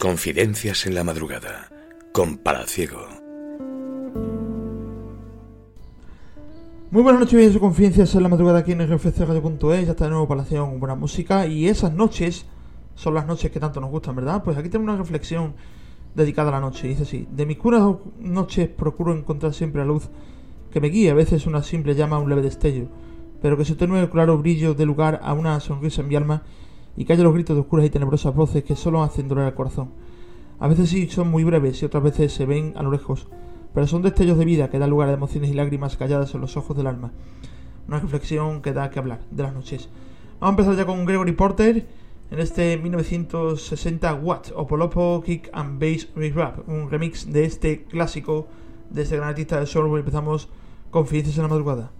Confidencias en la madrugada con Palaciego. Muy buenas noches, bienvenidos a Confidencias en la madrugada aquí en rfcradio.es. Ya está de nuevo Palaciego con buena música y esas noches son las noches que tanto nos gustan, ¿verdad? Pues aquí tenemos una reflexión dedicada a la noche. Dice así: De mis curas noches procuro encontrar siempre la luz que me guíe, a veces una simple llama, un leve destello, pero que se tenue el claro brillo de lugar a una sonrisa en mi alma y calle los gritos de oscuras y tenebrosas voces que solo hacen doler el corazón. A veces sí son muy breves y otras veces se ven a lo lejos, pero son destellos de vida que dan lugar a emociones y lágrimas calladas en los ojos del alma. Una reflexión que da que hablar de las noches. Vamos a empezar ya con Gregory Porter en este 1960 Watt o Polopo Kick and Bass Rap, un remix de este clásico de este gran artista de soul. Empezamos Confidencias en la madrugada.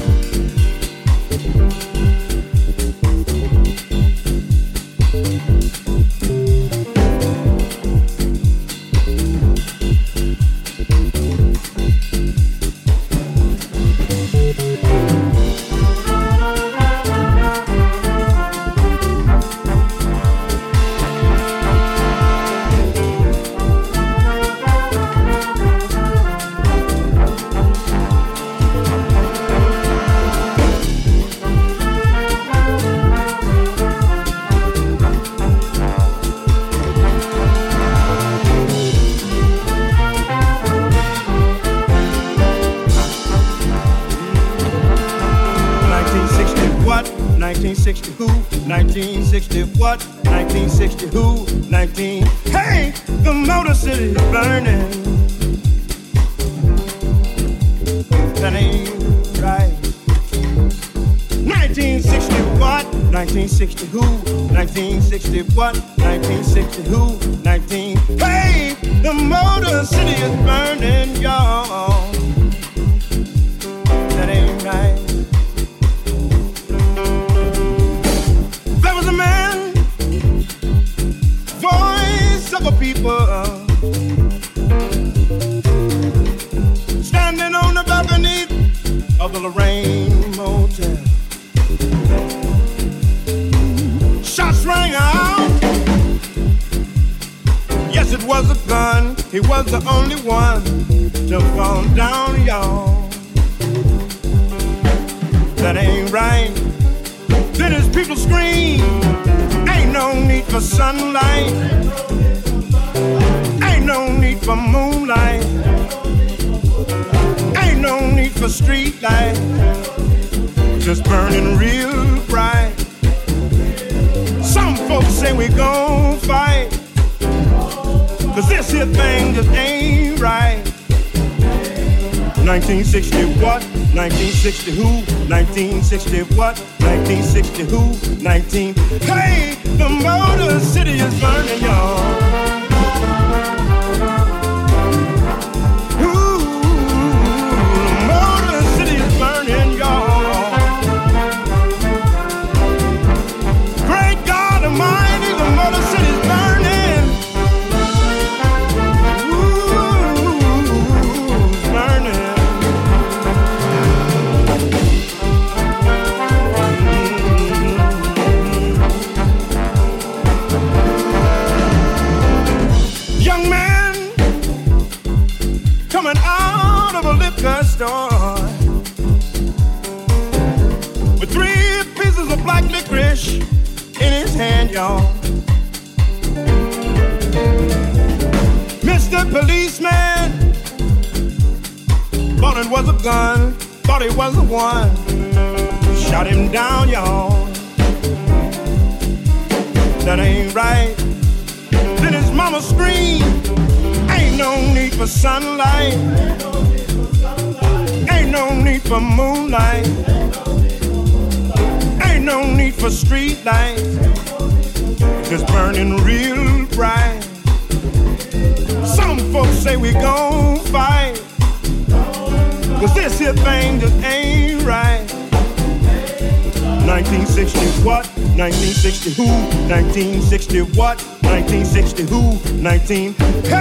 1960 who, 1960 what, 1960 who, 19. Hey, the Motor City is burning. That ain't right. 1960 what, 1960 who, 1960 what, 1960 who, 19. Hey, the Motor City is burning, y'all. That ain't the Lorraine Motel. Shots rang out. Yes, it was a gun. He was the only one to fall down, y'all. That ain't right. Then his people scream. Ain't no need for sunlight. Ain't no need for moonlight no need for street light, just burning real bright. Some folks say we gon' fight, cause this here thing just ain't right. 1960 what? 1960 who? 1960 what? 1960 who? 19. Hey, the Motor City is burning, y'all. 16.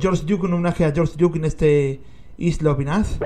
George Duke, un homenaje a George Duke en este Isla Pinaz.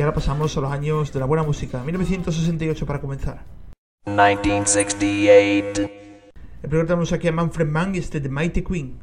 Y ahora pasamos a los años de la buena música. 1968 para comenzar. 1968. El primero tenemos aquí a Manfred Mann y este The Mighty Queen.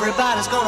everybody's going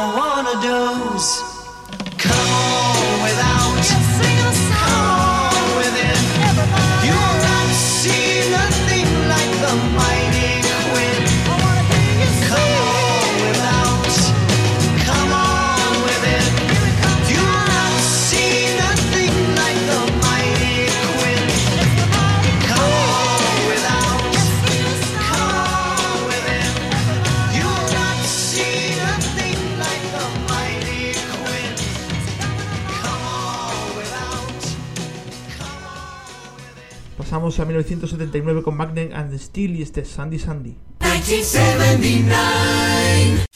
1979 con Magnet and Steel y este Sandy Sandy. 1979.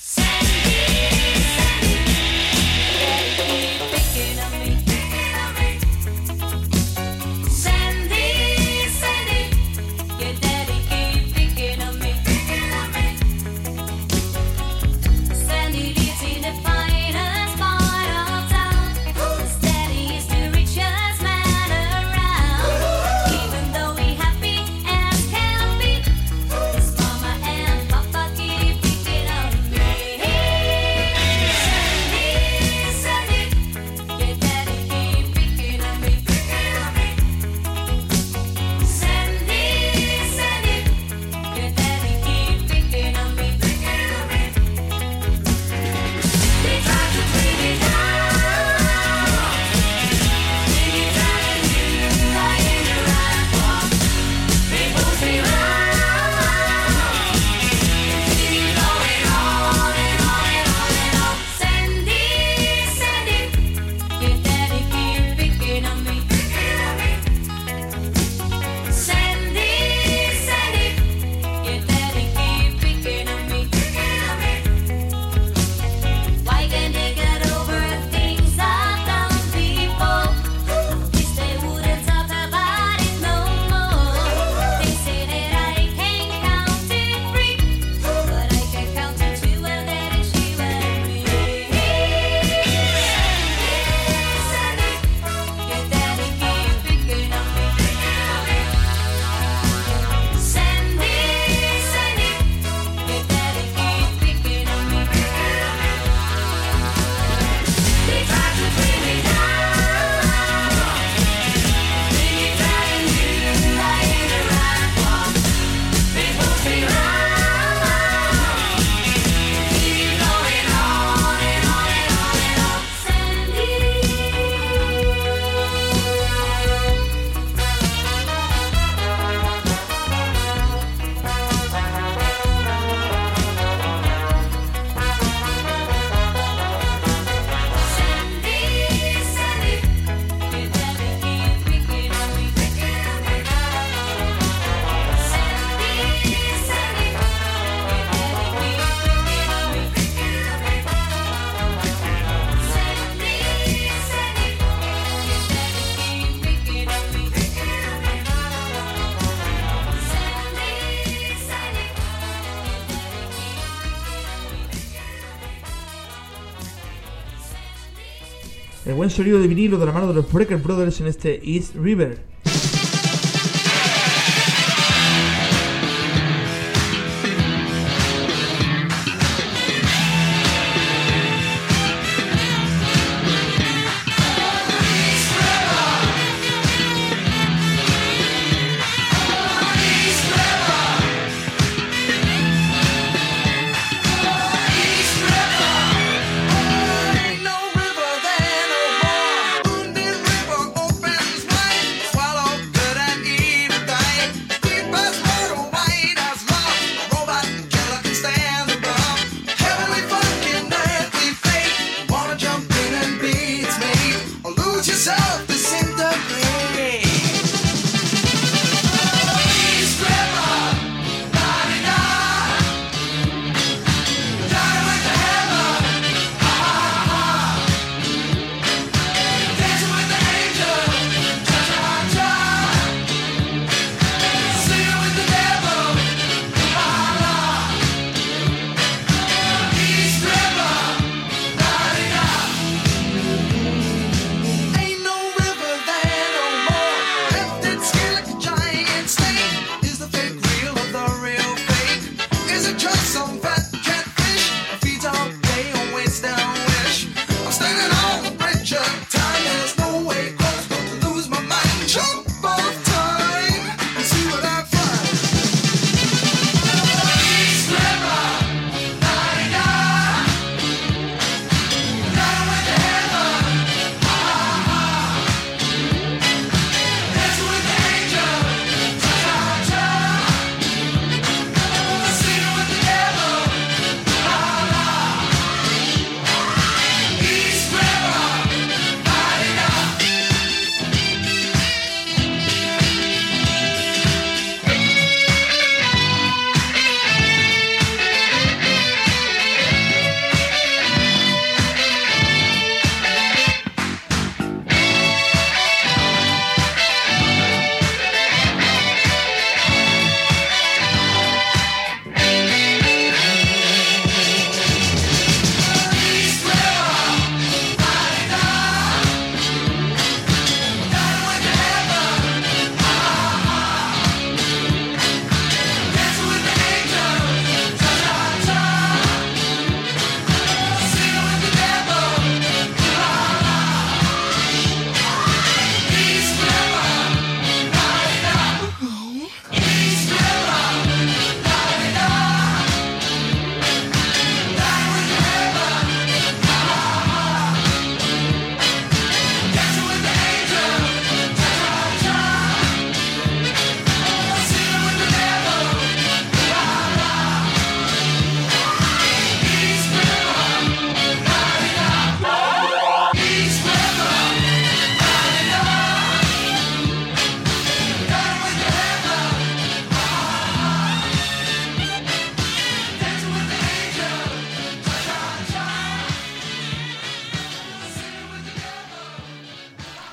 buen sonido de vinilo de la mano de los Breaker Brothers en este East River.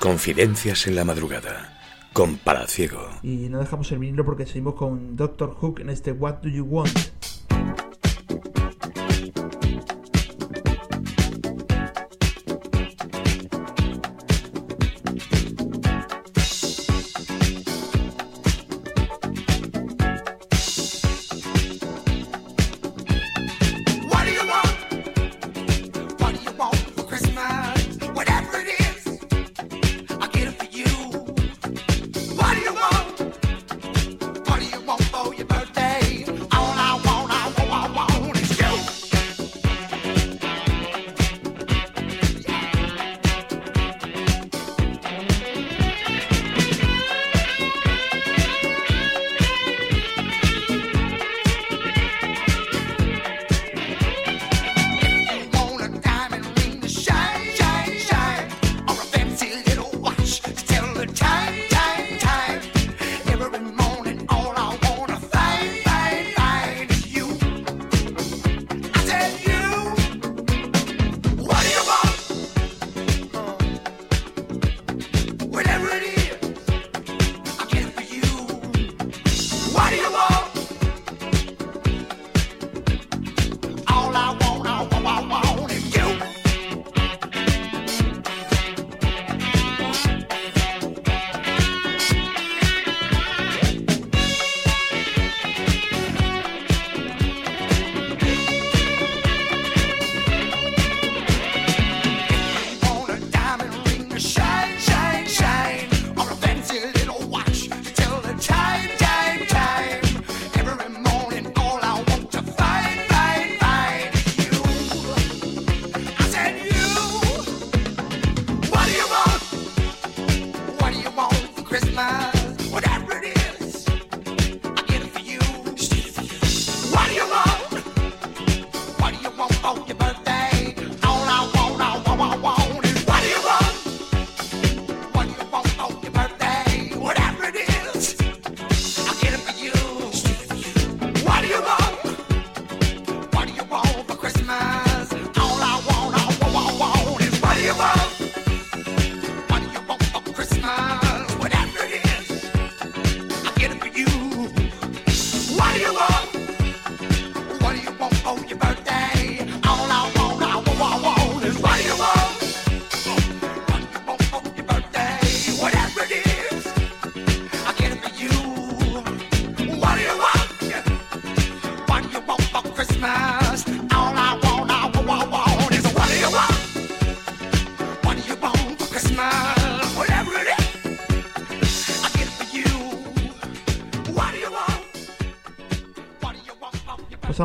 Confidencias en la madrugada con Palaciego. Y no dejamos el vinilo porque seguimos con Doctor Hook en este What Do You Want.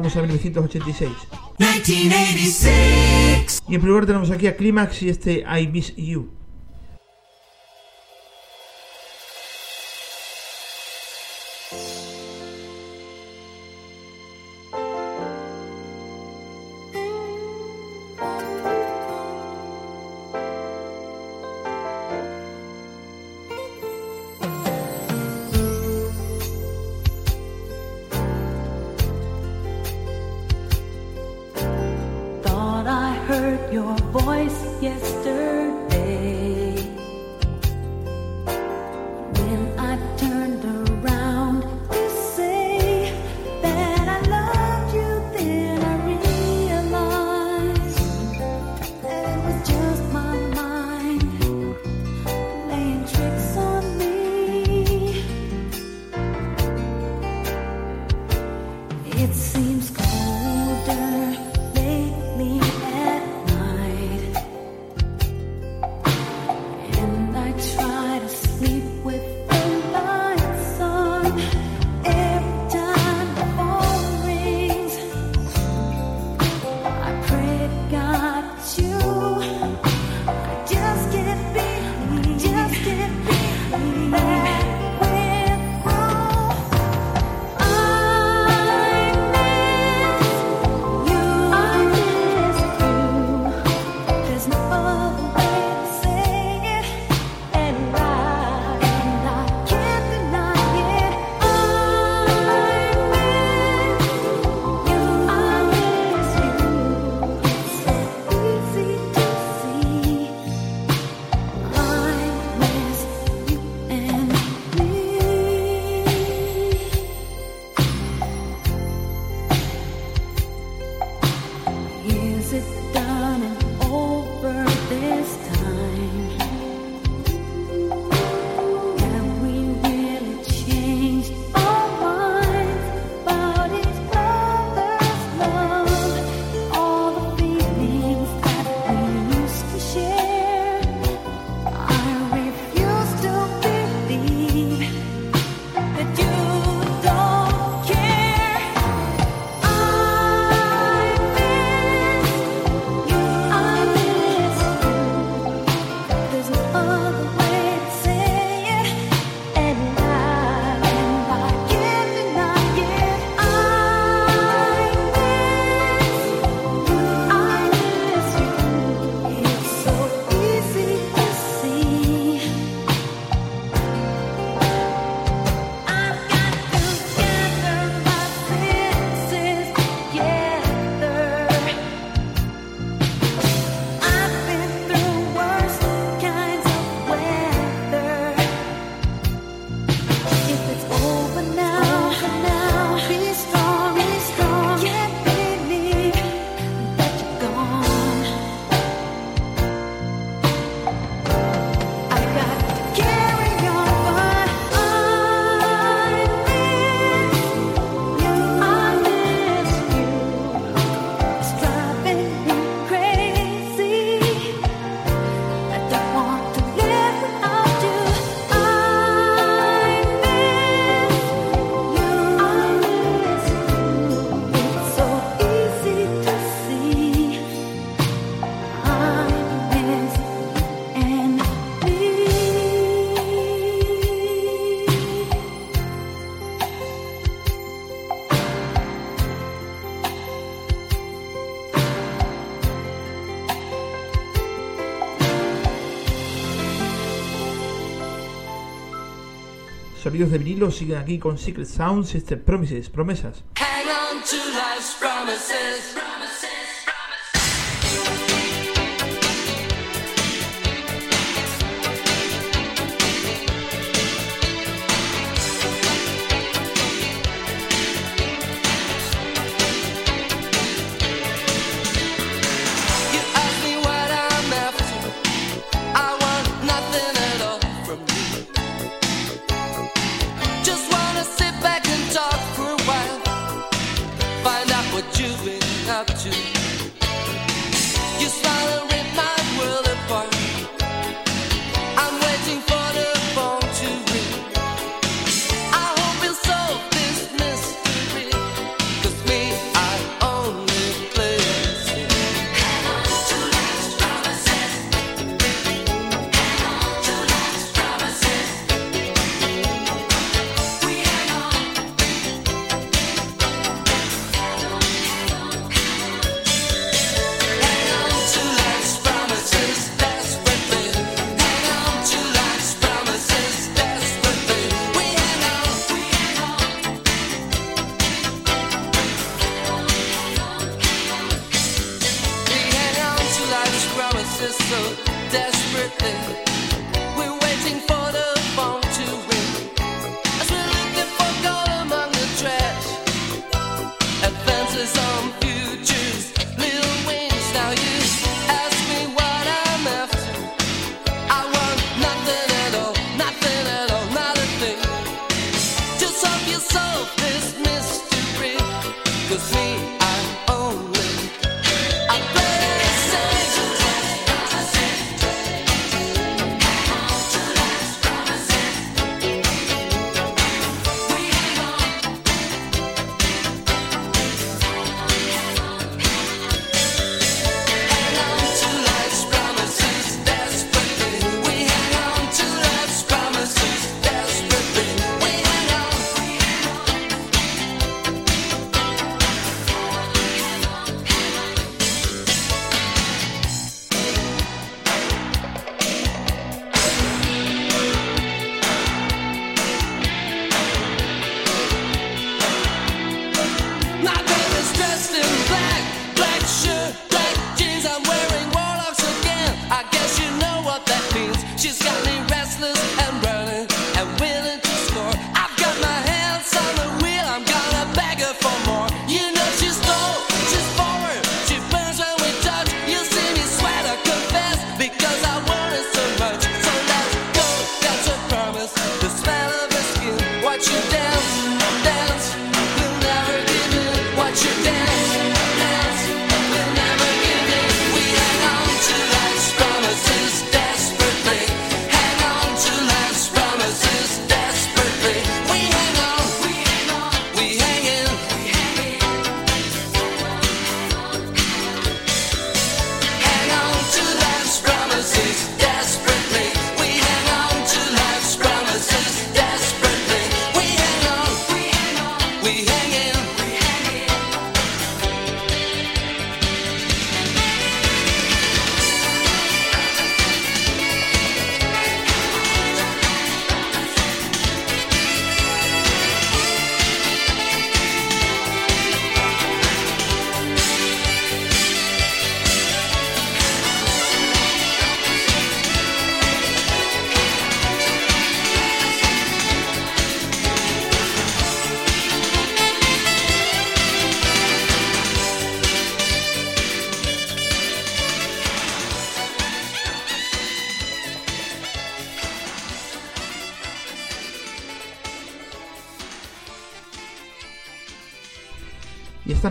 pasamos a 1986. 1986. Y en primer lugar tenemos aquí a Climax y este I Miss You. sonidos de vinilo siguen aquí con Secret Sounds y este Promises, promesas.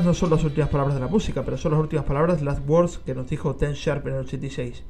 no son las últimas palabras de la música, pero son las últimas palabras, las words que nos dijo Ten Sharp en el 86.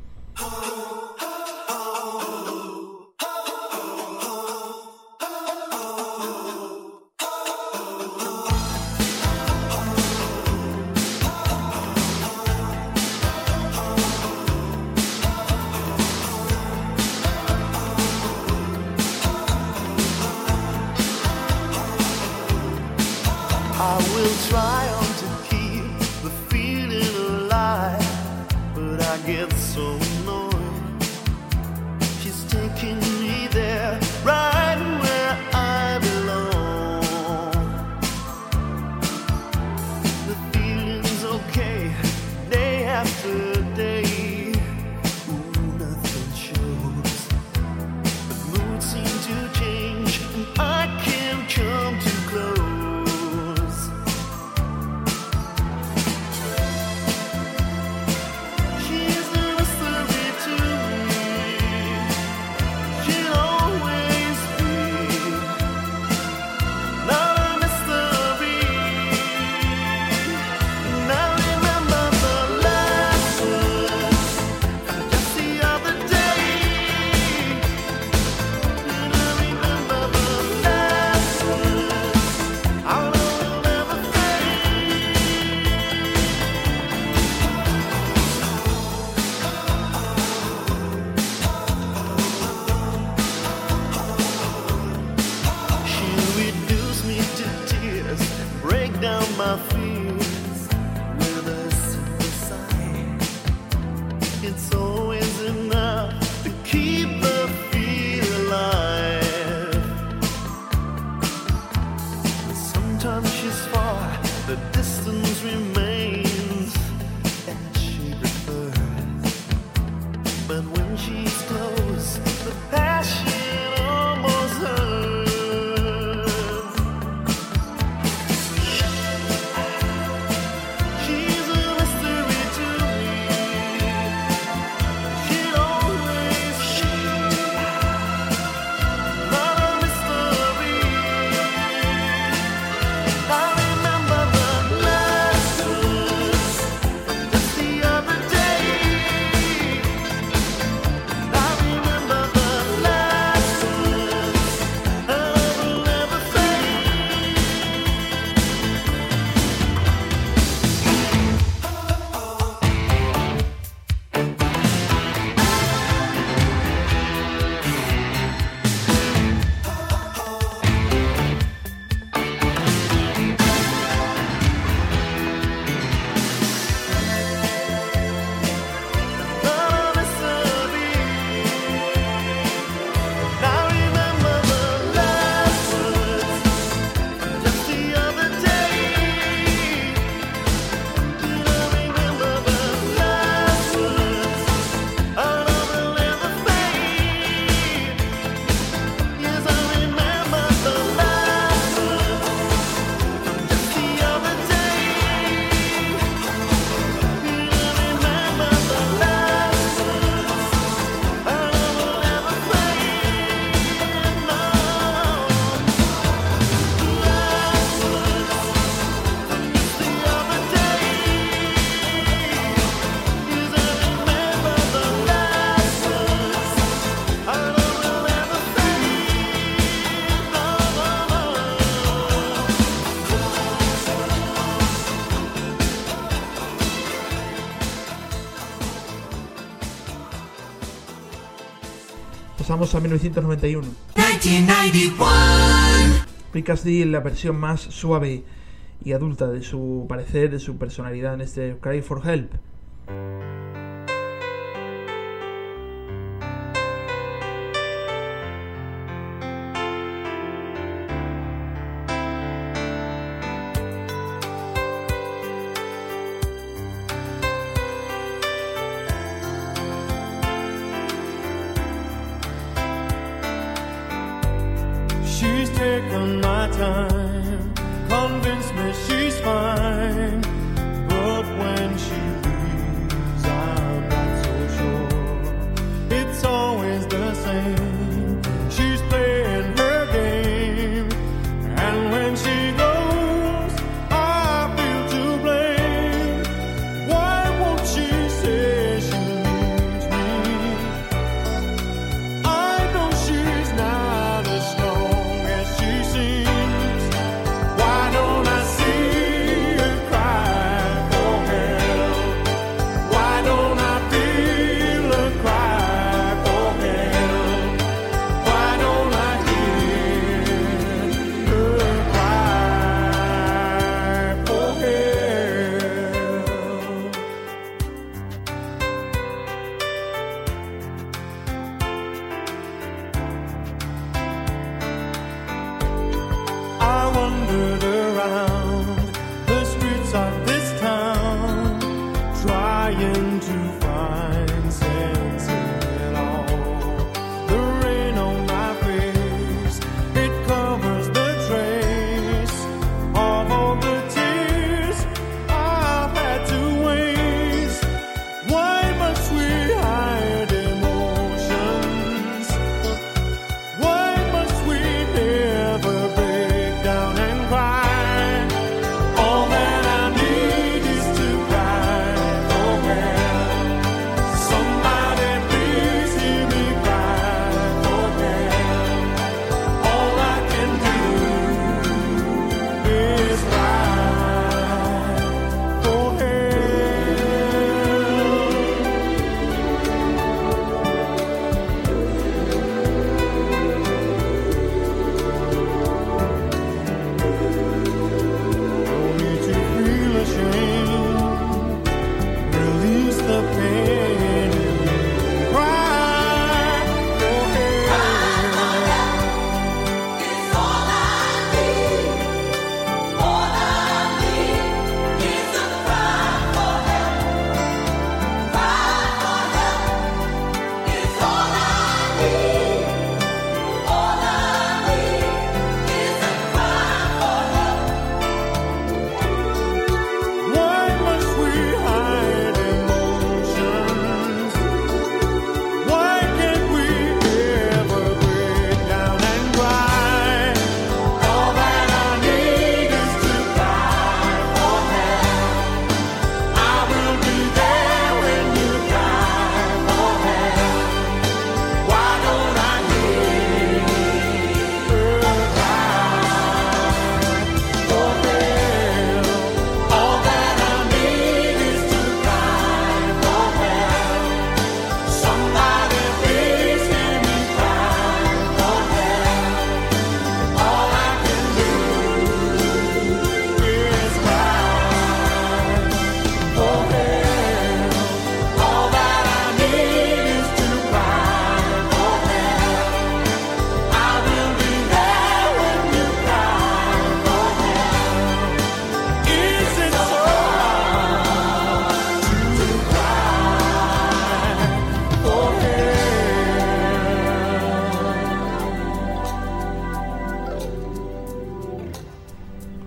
vamos a 1991. Rick Astley, la versión más suave y adulta de su parecer, de su personalidad en este Cry for Help.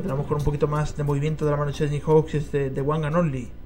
a lo mejor un poquito más de movimiento de la mano de Chesney Hawks es de, de One and Only.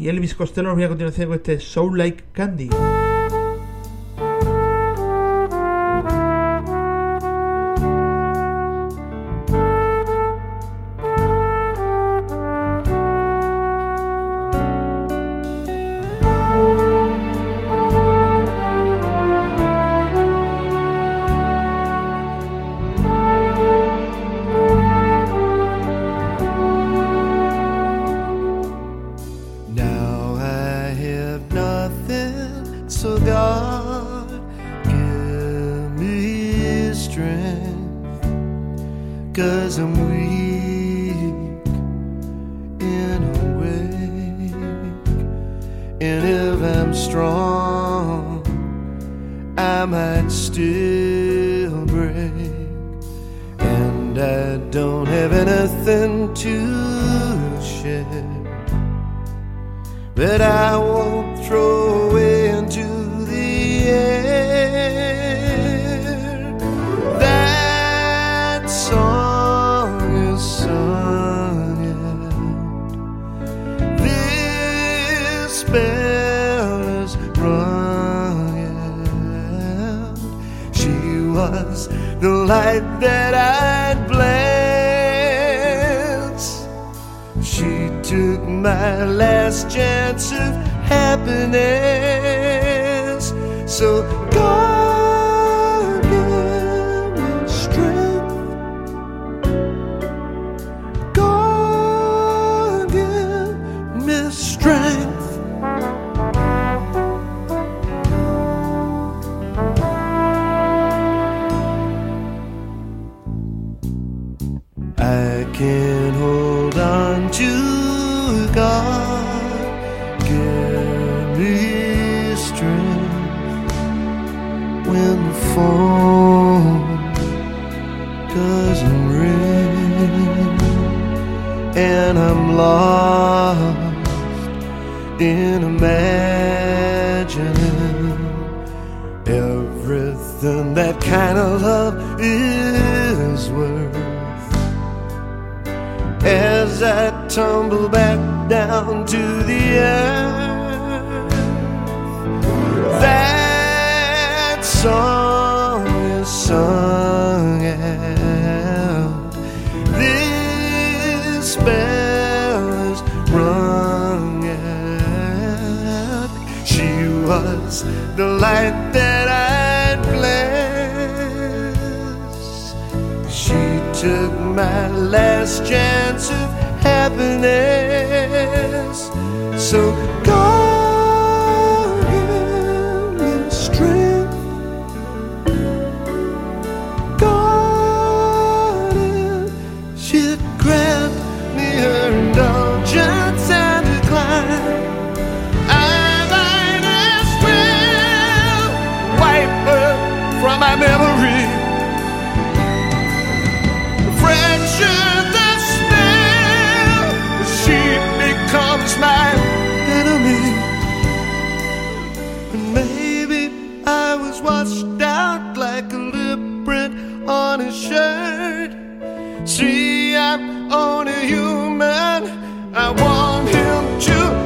y Elvis Costello nos viene a continuación con este Soul Like Candy. like a lip print on his shirt. See, I'm only human. I want him to.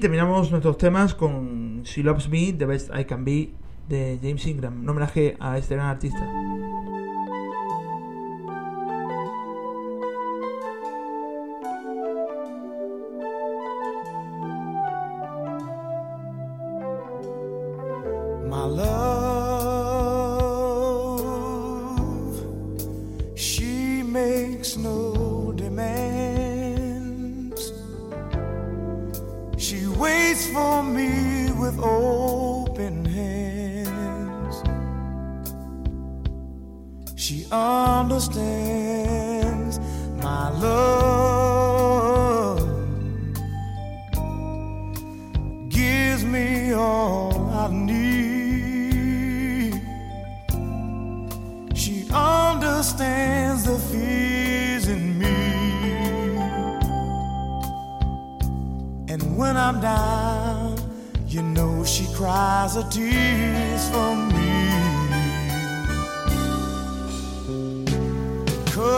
terminamos nuestros temas con She Loves Me, The Best I Can Be de James Ingram, un homenaje a este gran artista.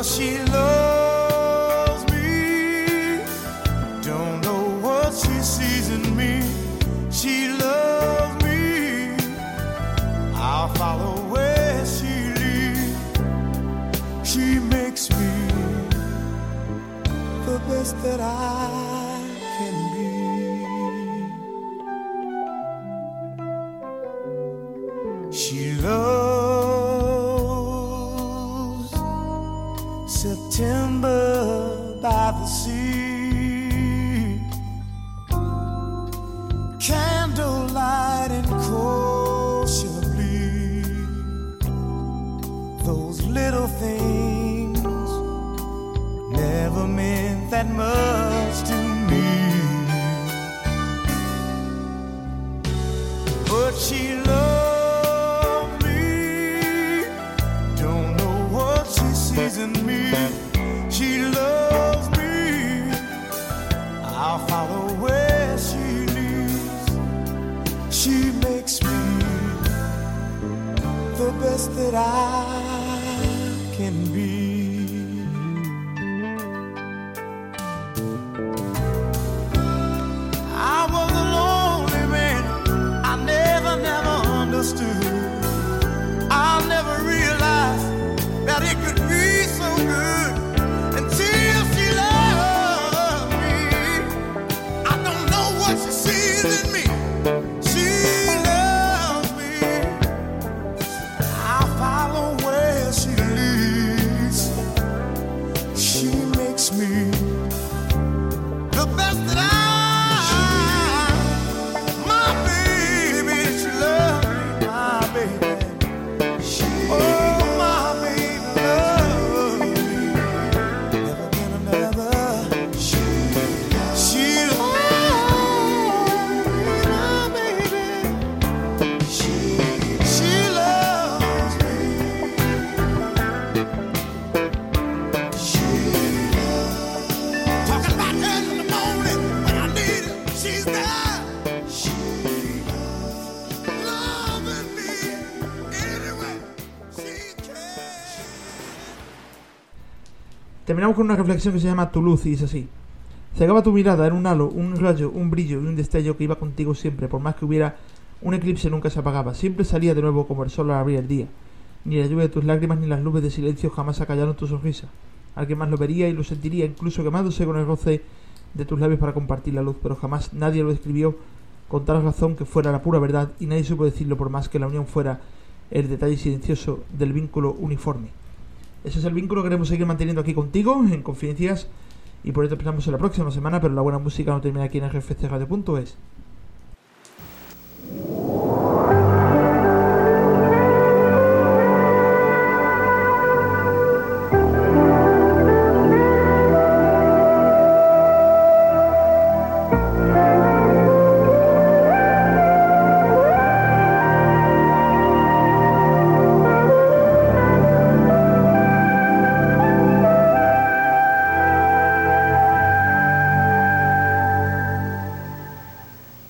She loves me. Don't know what she sees in me. She loves me. I'll follow where she leads. She makes me the best that I the best that I. Con una reflexión que se llama Tu luz y es así. Cegaba tu mirada, era un halo, un rayo, un brillo y un destello que iba contigo siempre, por más que hubiera un eclipse nunca se apagaba, siempre salía de nuevo como el sol al abrir el día. Ni la lluvia de tus lágrimas ni las nubes de silencio jamás acallaron tu sonrisa. Alguien más lo vería y lo sentiría, incluso quemándose con el roce de tus labios para compartir la luz, pero jamás nadie lo describió con tal razón que fuera la pura verdad y nadie supo decirlo por más que la unión fuera el detalle silencioso del vínculo uniforme. Ese es el vínculo que queremos seguir manteniendo aquí contigo en Confidencias y por eso esperamos en la próxima semana, pero la buena música no termina aquí en rfcradio.es.